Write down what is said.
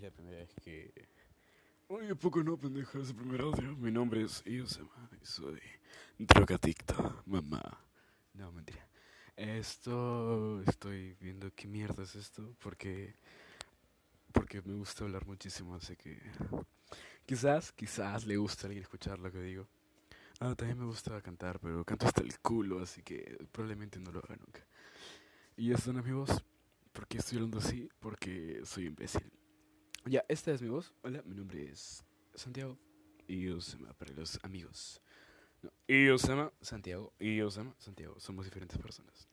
la primera vez que... Oye, poco no, pendejo, es el primer audio. Mi nombre es Iosema y soy drogadicto, mamá. No, mentira. Esto... Estoy viendo qué mierda es esto, porque... Porque me gusta hablar muchísimo, así que... Quizás, quizás le guste a alguien escuchar lo que digo. Ah, también me gusta cantar, pero canto hasta el culo, así que probablemente no lo haga nunca. Y esta no es mi voz. ¿Por qué estoy hablando así? Porque soy imbécil. Ya, esta es mi voz. Hola, mi nombre es Santiago. Llama para los amigos. No, Santiago. Santiago. Somos diferentes personas.